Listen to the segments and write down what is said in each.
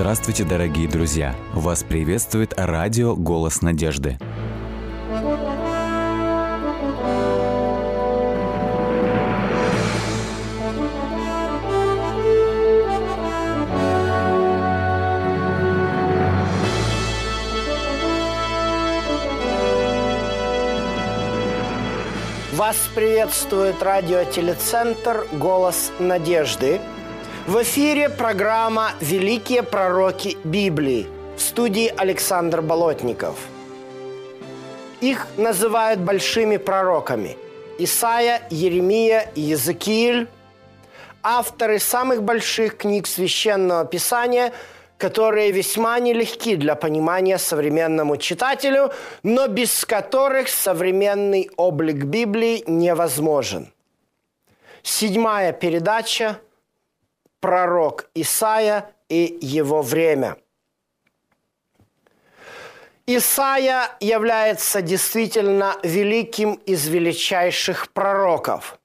Здравствуйте, дорогие друзья! Вас приветствует радио «Голос надежды». Вас приветствует радиотелецентр «Голос надежды». В эфире программа «Великие пророки Библии» в студии Александр Болотников. Их называют большими пророками – Исаия, Еремия, Езекииль – авторы самых больших книг Священного Писания – которые весьма нелегки для понимания современному читателю, но без которых современный облик Библии невозможен. Седьмая передача «Пророк Исаия и его время». Исаия является действительно великим из величайших пророков,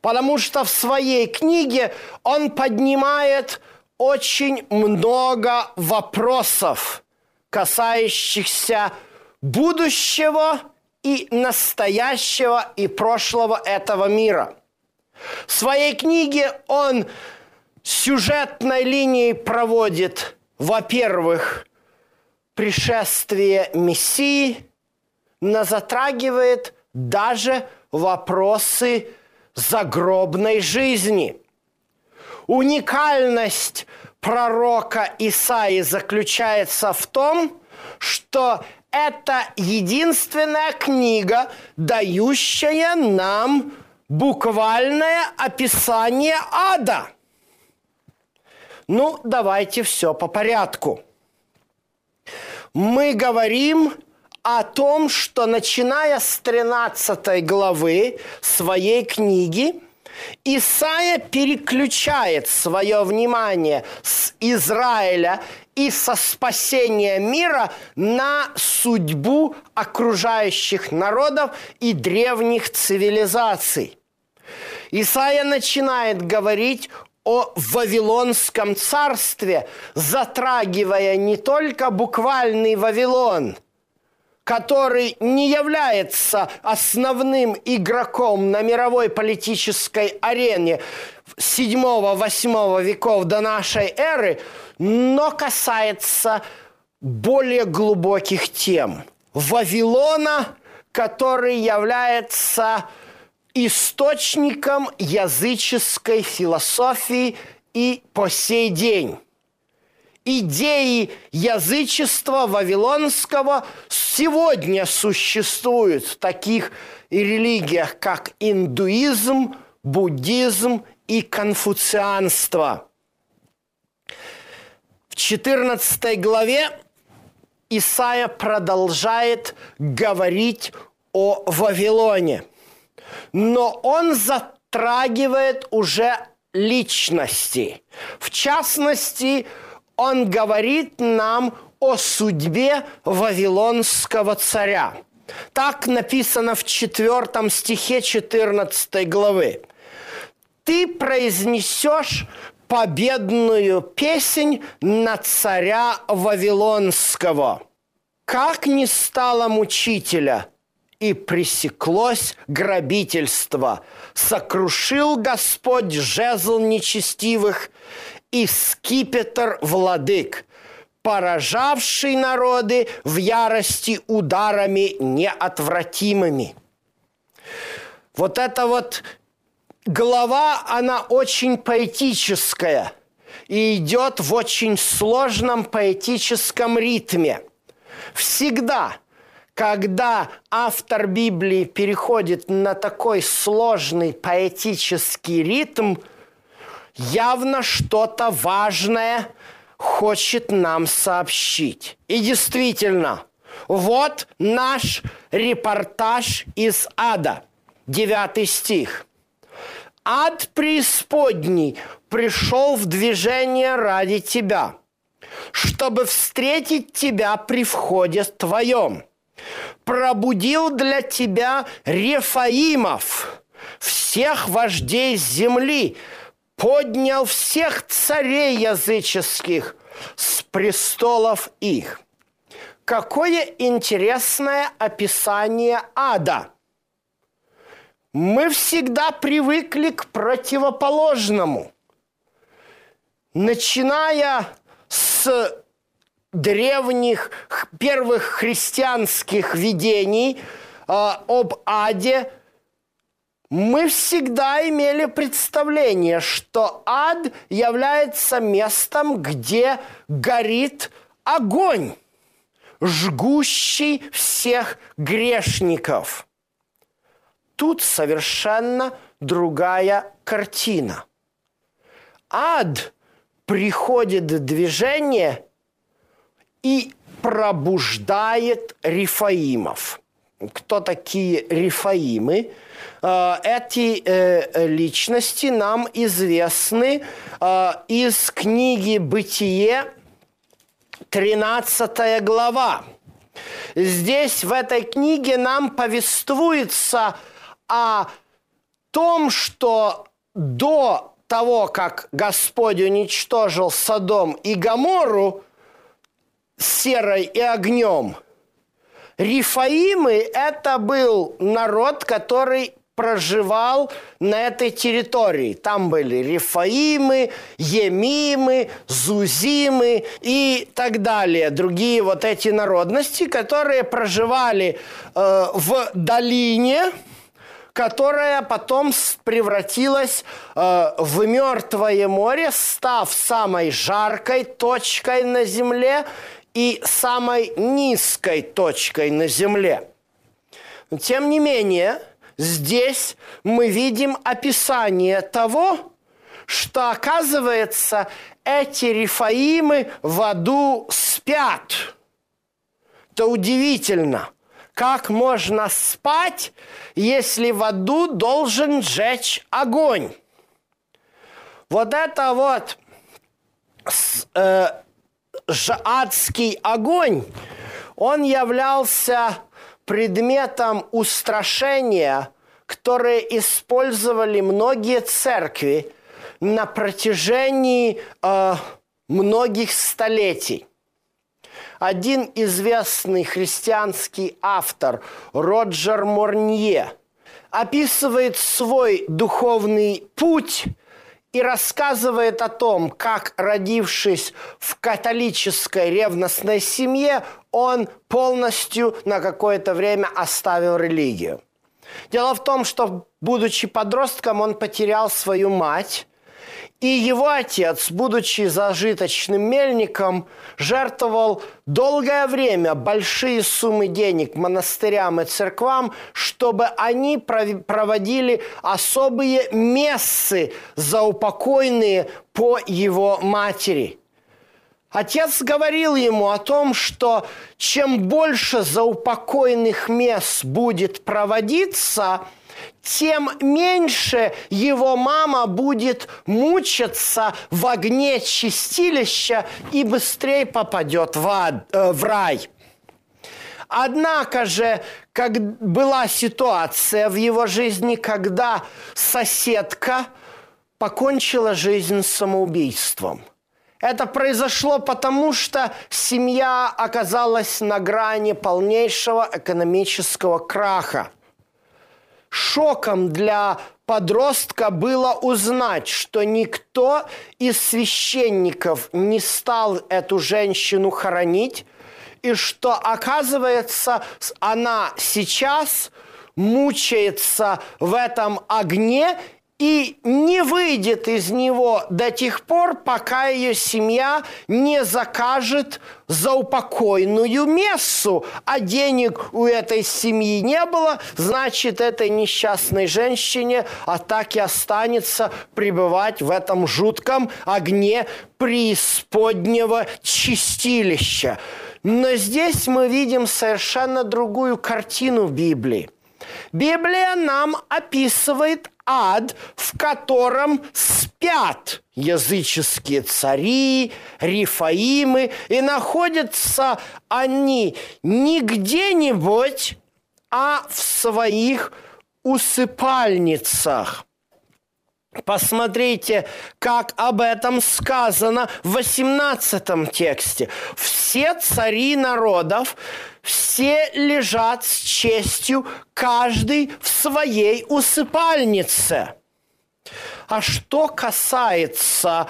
потому что в своей книге он поднимает – очень много вопросов, касающихся будущего и настоящего и прошлого этого мира. В своей книге он сюжетной линией проводит, во-первых, пришествие Мессии, но затрагивает даже вопросы загробной жизни – Уникальность пророка Исаи заключается в том, что это единственная книга, дающая нам буквальное описание ада. Ну, давайте все по порядку. Мы говорим о том, что начиная с 13 главы своей книги – Исаия переключает свое внимание с Израиля и со спасения мира на судьбу окружающих народов и древних цивилизаций. Исаия начинает говорить о Вавилонском царстве, затрагивая не только буквальный Вавилон – который не является основным игроком на мировой политической арене 7-8 веков до нашей эры, но касается более глубоких тем. Вавилона, который является источником языческой философии и по сей день идеи язычества вавилонского сегодня существуют в таких религиях, как индуизм, буддизм и конфуцианство. В 14 главе Исаия продолжает говорить о Вавилоне, но он затрагивает уже личности. В частности, он говорит нам о судьбе Вавилонского царя. Так написано в четвертом стихе 14 главы. «Ты произнесешь победную песнь на царя Вавилонского. Как не стало мучителя, и пресеклось грабительство. Сокрушил Господь жезл нечестивых, и скипетр владык, поражавший народы в ярости ударами неотвратимыми. Вот эта вот глава, она очень поэтическая и идет в очень сложном поэтическом ритме. Всегда, когда автор Библии переходит на такой сложный поэтический ритм – явно что-то важное хочет нам сообщить. И действительно, вот наш репортаж из ада, девятый стих. Ад преисподней пришел в движение ради тебя, чтобы встретить тебя при входе твоем. Пробудил для тебя Рефаимов, всех вождей земли, поднял всех царей языческих, с престолов их. Какое интересное описание ада. Мы всегда привыкли к противоположному. Начиная с древних первых христианских видений э, об аде, мы всегда имели представление, что ад является местом, где горит огонь, жгущий всех грешников. Тут совершенно другая картина. Ад приходит в движение и пробуждает рифаимов. Кто такие рифаимы? Э, эти э, личности нам известны э, из книги «Бытие», 13 глава. Здесь в этой книге нам повествуется о том, что до того, как Господь уничтожил Содом и Гамору серой и огнем, Рифаимы – это был народ, который проживал на этой территории. Там были Рифаимы, Емимы, Зузимы и так далее. Другие вот эти народности, которые проживали э, в долине, которая потом превратилась э, в мертвое море, став самой жаркой точкой на земле и самой низкой точкой на земле. Тем не менее, здесь мы видим описание того, что, оказывается, эти рифаимы в аду спят. Это удивительно. Как можно спать, если в аду должен сжечь огонь? Вот это вот э, адский огонь, он являлся предметом устрашения, которые использовали многие церкви на протяжении э, многих столетий. Один известный христианский автор Роджер Морнье описывает свой духовный путь и рассказывает о том, как, родившись в католической ревностной семье, он полностью на какое-то время оставил религию. Дело в том, что, будучи подростком, он потерял свою мать, и его отец, будучи зажиточным мельником, жертвовал долгое время большие суммы денег монастырям и церквам, чтобы они проводили особые мессы заупокойные по его матери. Отец говорил ему о том, что чем больше заупокойных мест будет проводиться – тем меньше его мама будет мучиться в огне чистилища и быстрее попадет в, ад, э, в рай. Однако же, как была ситуация в его жизни, когда соседка покончила жизнь самоубийством. Это произошло потому, что семья оказалась на грани полнейшего экономического краха – Шоком для подростка было узнать, что никто из священников не стал эту женщину хоронить, и что, оказывается, она сейчас мучается в этом огне и не выйдет из него до тех пор, пока ее семья не закажет заупокойную мессу, а денег у этой семьи не было, значит, этой несчастной женщине а так и останется пребывать в этом жутком огне преисподнего чистилища. Но здесь мы видим совершенно другую картину в Библии. Библия нам описывает ад, в котором спят языческие цари, рифаимы, и находятся они не где-нибудь, а в своих усыпальницах. Посмотрите, как об этом сказано в 18 тексте. Все цари народов, все лежат с честью, каждый в своей усыпальнице. А что касается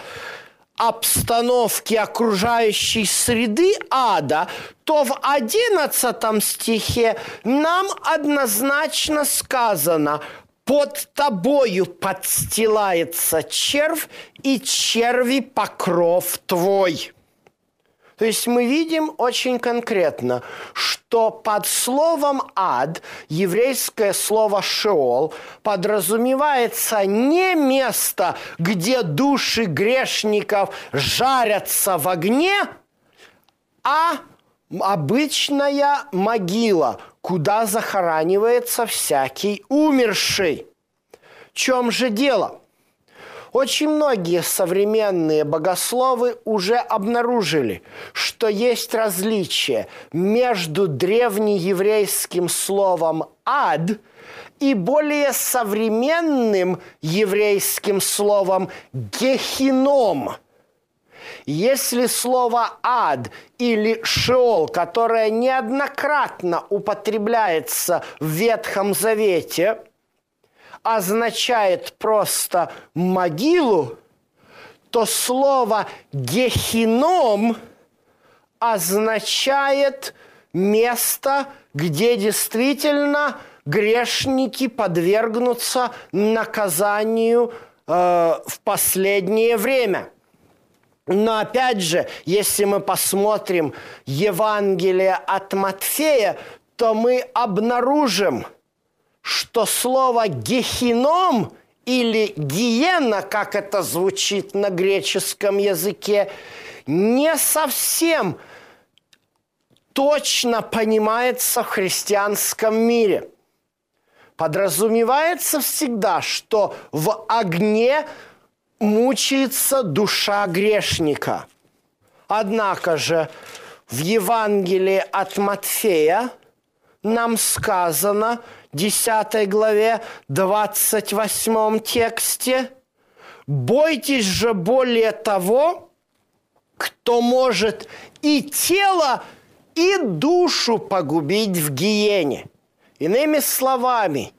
обстановки окружающей среды ада, то в одиннадцатом стихе нам однозначно сказано «Под тобою подстилается червь, и черви покров твой». То есть мы видим очень конкретно, что под словом «ад» еврейское слово «шеол» подразумевается не место, где души грешников жарятся в огне, а обычная могила, куда захоранивается всякий умерший. В чем же дело? Очень многие современные богословы уже обнаружили, что есть различие между древнееврейским словом «ад» и более современным еврейским словом «гехином». Если слово «ад» или «шеол», которое неоднократно употребляется в Ветхом Завете – означает просто могилу, то слово гехином означает место, где действительно грешники подвергнутся наказанию э, в последнее время. Но опять же, если мы посмотрим Евангелие от Матфея, то мы обнаружим – что слово «гехином» или «гиена», как это звучит на греческом языке, не совсем точно понимается в христианском мире. Подразумевается всегда, что в огне мучается душа грешника. Однако же в Евангелии от Матфея нам сказано – 10 главе, 28 тексте. «Бойтесь же более того, кто может и тело, и душу погубить в гиене». Иными словами,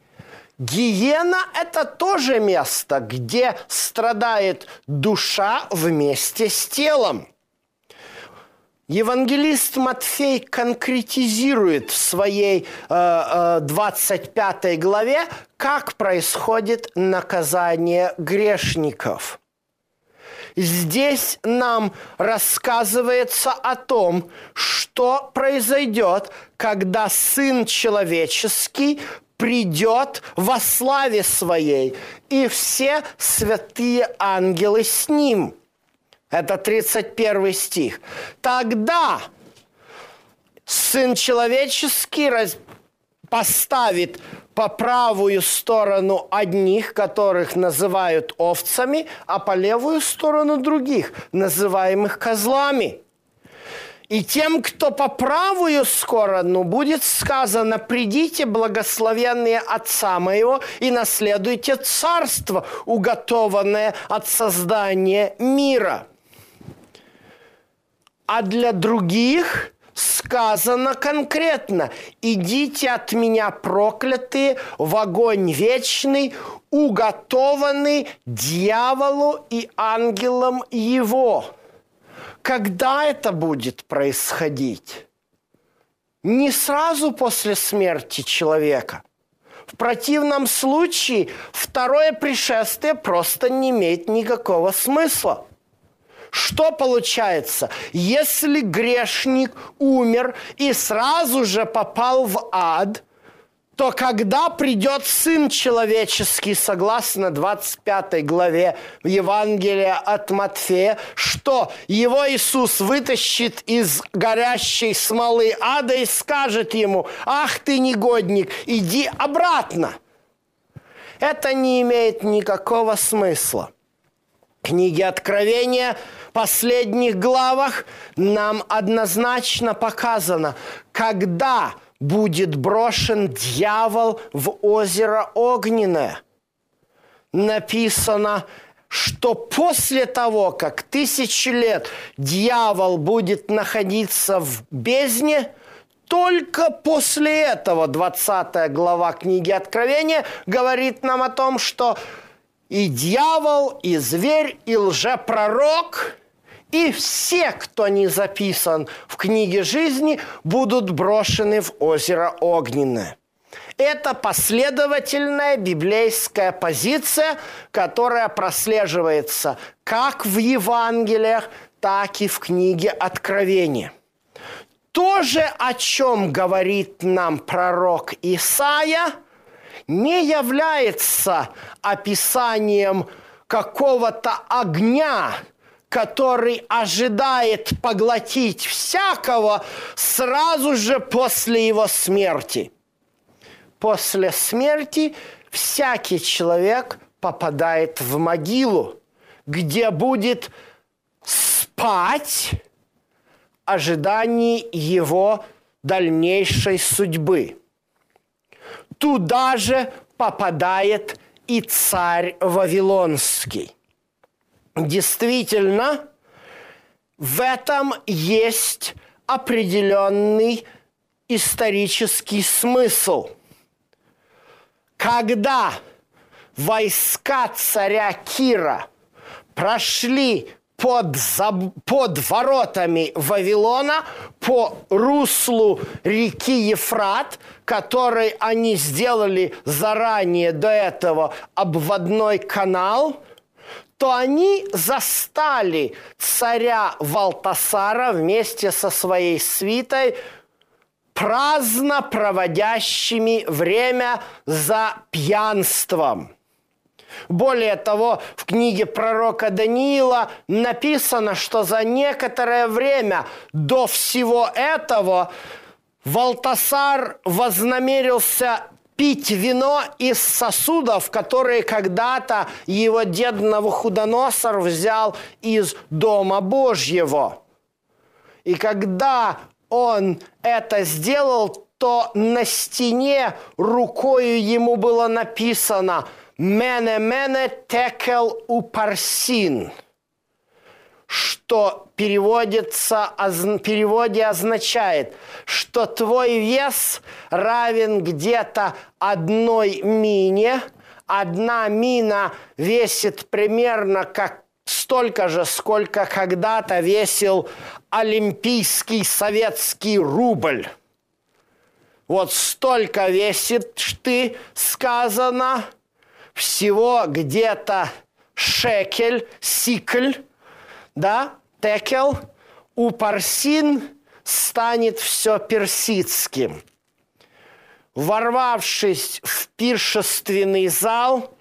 гиена – это тоже место, где страдает душа вместе с телом – Евангелист Матфей конкретизирует в своей э, 25 э, главе, как происходит наказание грешников. Здесь нам рассказывается о том, что произойдет, когда Сын Человеческий придет во славе Своей, и все святые ангелы с Ним – это 31 стих. Тогда Сын Человеческий поставит по правую сторону одних, которых называют овцами, а по левую сторону других, называемых козлами. И тем, кто по правую сторону, будет сказано, придите, благословенные Отца моего, и наследуйте царство, уготованное от создания мира – а для других сказано конкретно, идите от меня проклятые в огонь вечный, уготованный дьяволу и ангелам его. Когда это будет происходить? Не сразу после смерти человека. В противном случае второе пришествие просто не имеет никакого смысла. Что получается? Если грешник умер и сразу же попал в ад, то когда придет Сын Человеческий, согласно 25 главе Евангелия от Матфея, что его Иисус вытащит из горящей смолы ада и скажет ему, ах ты негодник, иди обратно. Это не имеет никакого смысла. Книги Откровения последних главах нам однозначно показано, когда будет брошен дьявол в озеро огненное. написано, что после того, как тысячи лет дьявол будет находиться в бездне, только после этого 20 глава книги Откровения говорит нам о том, что и дьявол, и зверь, и лжепророк, и все, кто не записан в книге жизни, будут брошены в озеро Огненное. Это последовательная библейская позиция, которая прослеживается как в Евангелиях, так и в книге Откровения. То же, о чем говорит нам пророк Исаия, не является описанием какого-то огня, который ожидает поглотить всякого сразу же после его смерти – после смерти всякий человек попадает в могилу, где будет спать ожидании его дальнейшей судьбы. Туда же попадает и царь Вавилонский. Действительно, в этом есть определенный исторический смысл – когда войска царя Кира прошли под, под воротами Вавилона по руслу реки Ефрат, который они сделали заранее до этого обводной канал, то они застали царя Валтасара вместе со своей свитой праздно проводящими время за пьянством. Более того, в книге пророка Даниила написано, что за некоторое время до всего этого Валтасар вознамерился пить вино из сосудов, которые когда-то его дед Навуходоносор взял из Дома Божьего. И когда он это сделал, то на стене рукою ему было написано «Мене мене текел упарсин», что переводится, в переводе означает, что твой вес равен где-то одной мине, одна мина весит примерно как столько же, сколько когда-то весил олимпийский советский рубль. Вот столько весит ты, сказано, всего где-то шекель, сикль, да, текел, у парсин станет все персидским. Ворвавшись в пиршественный зал,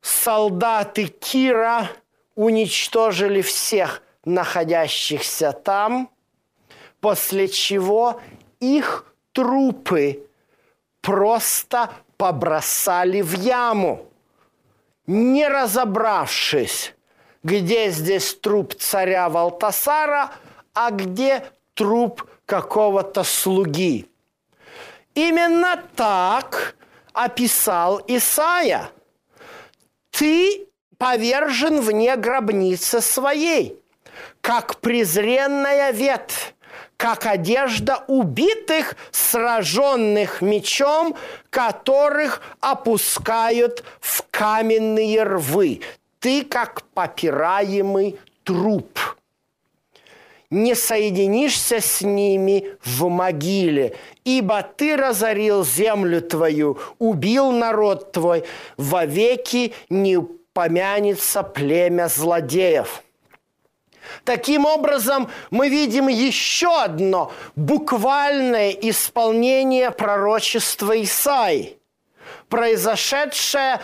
солдаты Кира уничтожили всех находящихся там, после чего их трупы просто побросали в яму, не разобравшись, где здесь труп царя Валтасара, а где труп какого-то слуги. Именно так описал Исаия – ты повержен вне гробницы своей, как презренная ветвь, как одежда убитых, сраженных мечом, которых опускают в каменные рвы. Ты как попираемый труп. Не соединишься с ними в могиле, ибо ты разорил землю твою, убил народ твой, вовеки не помянется племя злодеев». Таким образом, мы видим еще одно буквальное исполнение пророчества Исаи, произошедшее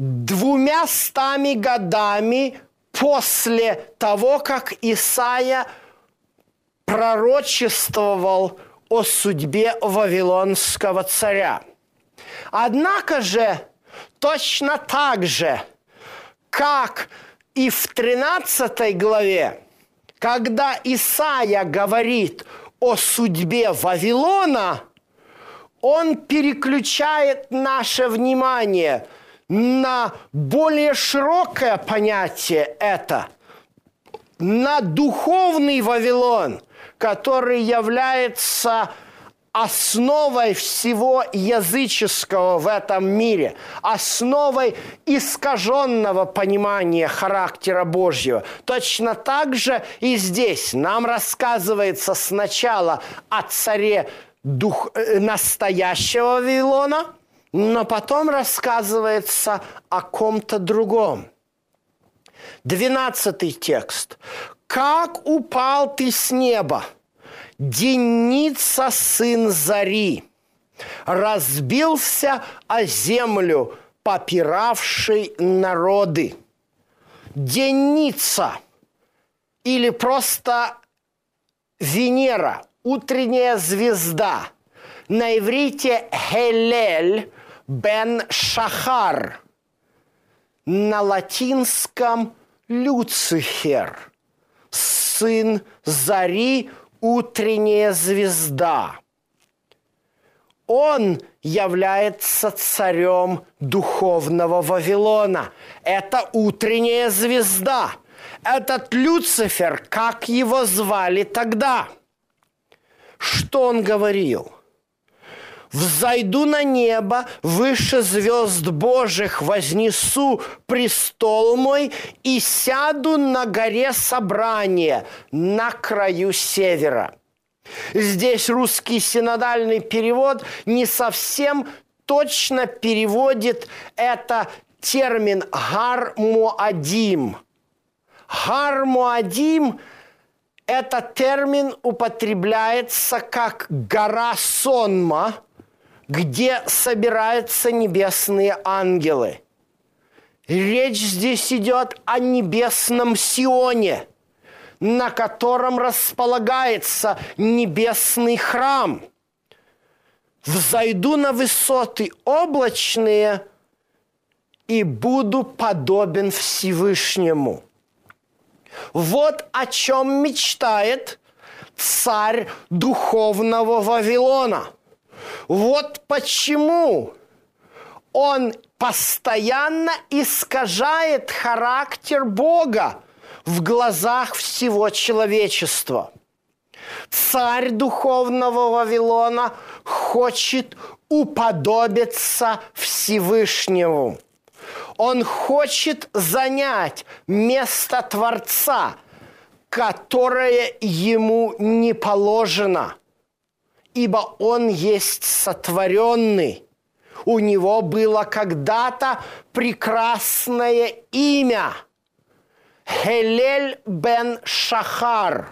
двумя стами годами после того, как Исаия пророчествовал о судьбе Вавилонского царя. Однако же, точно так же, как и в 13 главе, когда Исаия говорит о судьбе Вавилона, он переключает наше внимание на более широкое понятие это, на духовный Вавилон, который является основой всего языческого в этом мире, основой искаженного понимания характера Божьего. Точно так же и здесь нам рассказывается сначала о царе дух, э, настоящего Вавилона, но потом рассказывается о ком-то другом. Двенадцатый текст. «Как упал ты с неба, Деница сын Зари, разбился о землю, попиравший народы. Деница или просто Венера, утренняя звезда. На иврите Хелель бен Шахар. На латинском Люцифер, сын Зари, утренняя звезда. Он является царем духовного Вавилона. Это утренняя звезда. Этот Люцифер, как его звали тогда? Что он говорил? Взойду на небо, выше звезд Божьих вознесу престол мой и сяду на горе собрания на краю севера. Здесь русский синодальный перевод не совсем точно переводит это термин «гармуадим». «Гармуадим» – этот термин употребляется как «гора сонма», где собираются небесные ангелы. Речь здесь идет о небесном Сионе, на котором располагается небесный храм. Взойду на высоты облачные и буду подобен Всевышнему. Вот о чем мечтает царь духовного Вавилона – вот почему он постоянно искажает характер Бога в глазах всего человечества. Царь духовного Вавилона хочет уподобиться Всевышнему. Он хочет занять место Творца, которое ему не положено – ибо Он есть сотворенный. У Него было когда-то прекрасное имя – Хелель бен Шахар.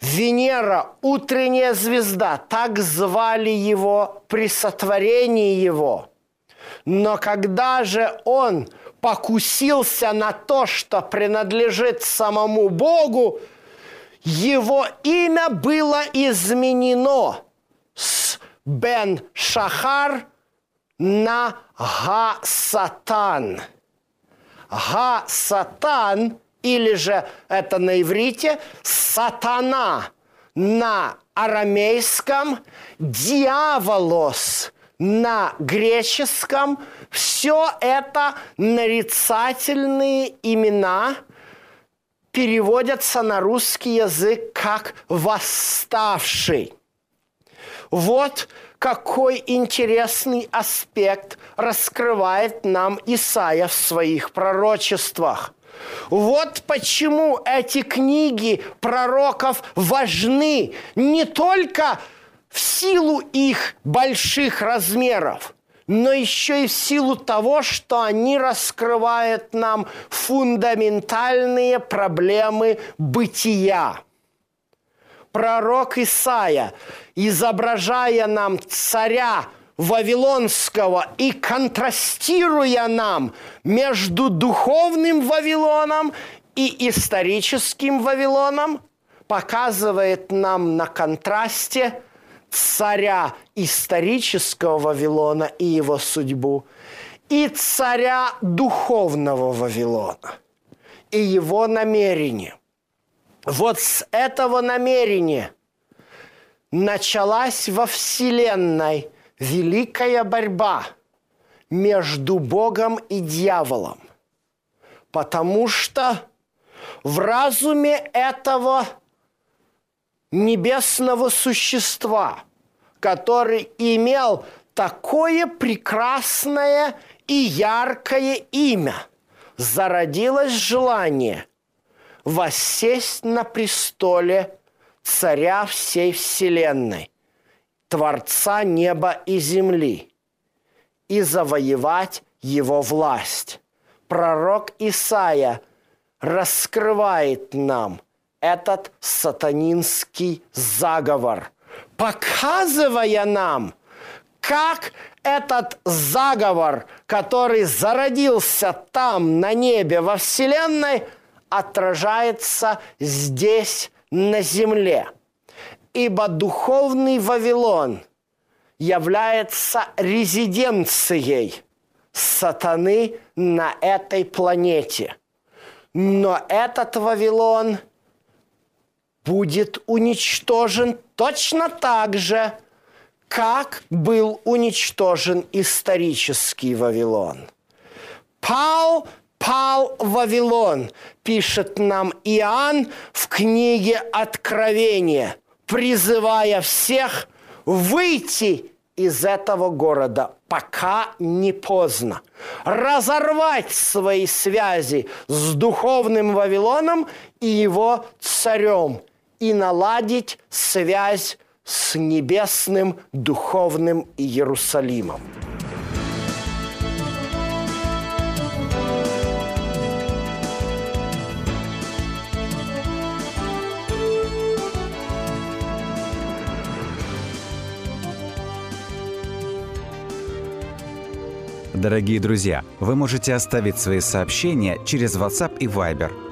Венера, утренняя звезда, так звали его при сотворении его. Но когда же он покусился на то, что принадлежит самому Богу, его имя было изменено с Бен Шахар на Га-Сатан. Га-Сатан, или же это на иврите, сатана на арамейском, дьяволос на греческом. Все это нарицательные имена – переводятся на русский язык как «восставший». Вот какой интересный аспект раскрывает нам Исаия в своих пророчествах. Вот почему эти книги пророков важны не только в силу их больших размеров – но еще и в силу того, что они раскрывают нам фундаментальные проблемы бытия. Пророк Исаия, изображая нам царя Вавилонского и контрастируя нам между духовным Вавилоном и историческим Вавилоном, показывает нам на контрасте – царя исторического Вавилона и его судьбу, и царя духовного Вавилона и его намерение. Вот с этого намерения началась во Вселенной великая борьба между Богом и дьяволом. Потому что в разуме этого небесного существа, который имел такое прекрасное и яркое имя, зародилось желание воссесть на престоле царя всей вселенной, Творца неба и земли, и завоевать его власть. Пророк Исаия раскрывает нам этот сатанинский заговор, показывая нам, как этот заговор, который зародился там, на небе, во Вселенной, отражается здесь, на земле. Ибо духовный Вавилон является резиденцией сатаны на этой планете. Но этот Вавилон будет уничтожен точно так же, как был уничтожен исторический Вавилон. Пал пал Вавилон, пишет нам Иоанн в книге Откровения, призывая всех выйти из этого города, пока не поздно. Разорвать свои связи с духовным Вавилоном и его царем и наладить связь с небесным духовным Иерусалимом. Дорогие друзья, вы можете оставить свои сообщения через WhatsApp и Viber